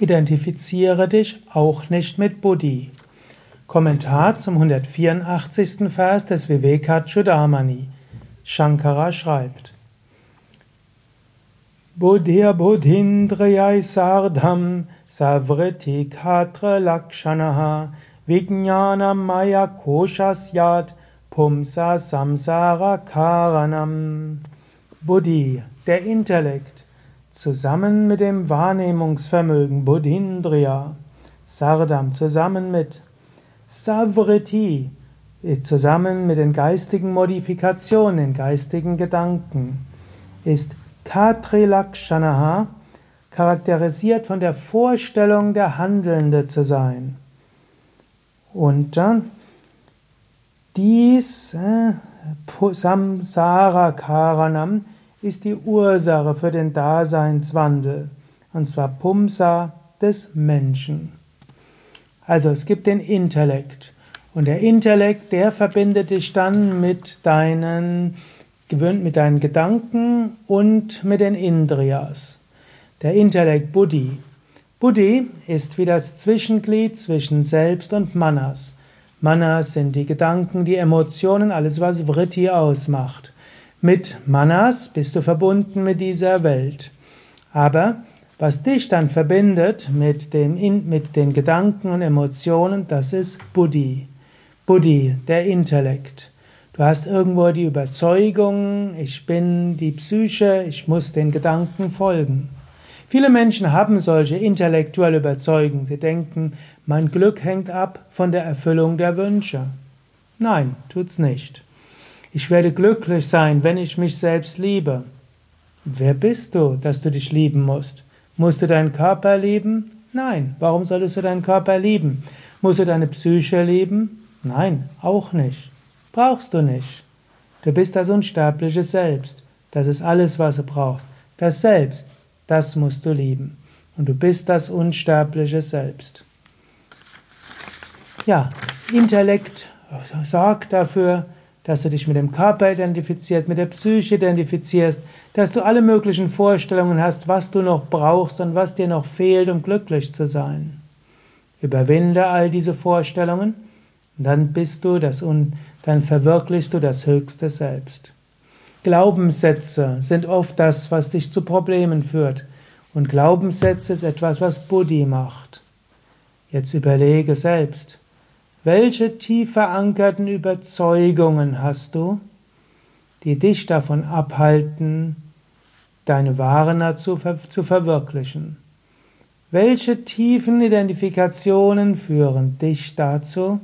Identifiziere dich auch nicht mit Buddhi. Kommentar zum 184. Vers des Vivekachudamani. Shankara schreibt: Buddhya buddhindriyai sardham savriti katra lakshanaha vijnanam maya koshasyat pumsa samsara karanam. Buddhi, der Intellekt, zusammen mit dem Wahrnehmungsvermögen Buddhindriya, Sardam zusammen mit Savriti, zusammen mit den geistigen Modifikationen, den geistigen Gedanken, ist Katrilakshanaha charakterisiert von der Vorstellung, der Handelnde zu sein. Und dann dies äh, Samsara Karanam ist die Ursache für den Daseinswandel, und zwar Pumsa des Menschen. Also es gibt den Intellekt. Und der Intellekt, der verbindet dich dann mit deinen, mit deinen Gedanken und mit den Indriyas. Der Intellekt Buddhi. Buddhi ist wie das Zwischenglied zwischen Selbst und Manas. Manas sind die Gedanken, die Emotionen, alles was Vritti ausmacht. Mit Manas bist du verbunden mit dieser Welt. Aber was dich dann verbindet mit, dem, mit den Gedanken und Emotionen, das ist Buddhi. Buddhi, der Intellekt. Du hast irgendwo die Überzeugung, ich bin die Psyche, ich muss den Gedanken folgen. Viele Menschen haben solche intellektuelle Überzeugungen. Sie denken, mein Glück hängt ab von der Erfüllung der Wünsche. Nein, tut's nicht. Ich werde glücklich sein, wenn ich mich selbst liebe. Wer bist du, dass du dich lieben musst? Musst du deinen Körper lieben? Nein. Warum solltest du deinen Körper lieben? Musst du deine Psyche lieben? Nein, auch nicht. Brauchst du nicht. Du bist das unsterbliche Selbst. Das ist alles, was du brauchst. Das Selbst, das musst du lieben. Und du bist das unsterbliche Selbst. Ja, Intellekt sorgt dafür, dass du dich mit dem Körper identifizierst, mit der Psyche identifizierst, dass du alle möglichen Vorstellungen hast, was du noch brauchst und was dir noch fehlt, um glücklich zu sein. Überwinde all diese Vorstellungen, dann bist du das und dann verwirklichst du das höchste Selbst. Glaubenssätze sind oft das, was dich zu Problemen führt. Und Glaubenssätze ist etwas, was Buddhi macht. Jetzt überlege selbst, welche tief verankerten Überzeugungen hast du, die dich davon abhalten, deine wahre Natur zu verwirklichen? Welche tiefen Identifikationen führen dich dazu,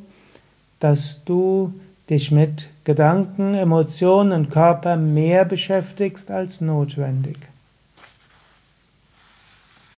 dass du dich mit Gedanken, Emotionen und Körper mehr beschäftigst als notwendig?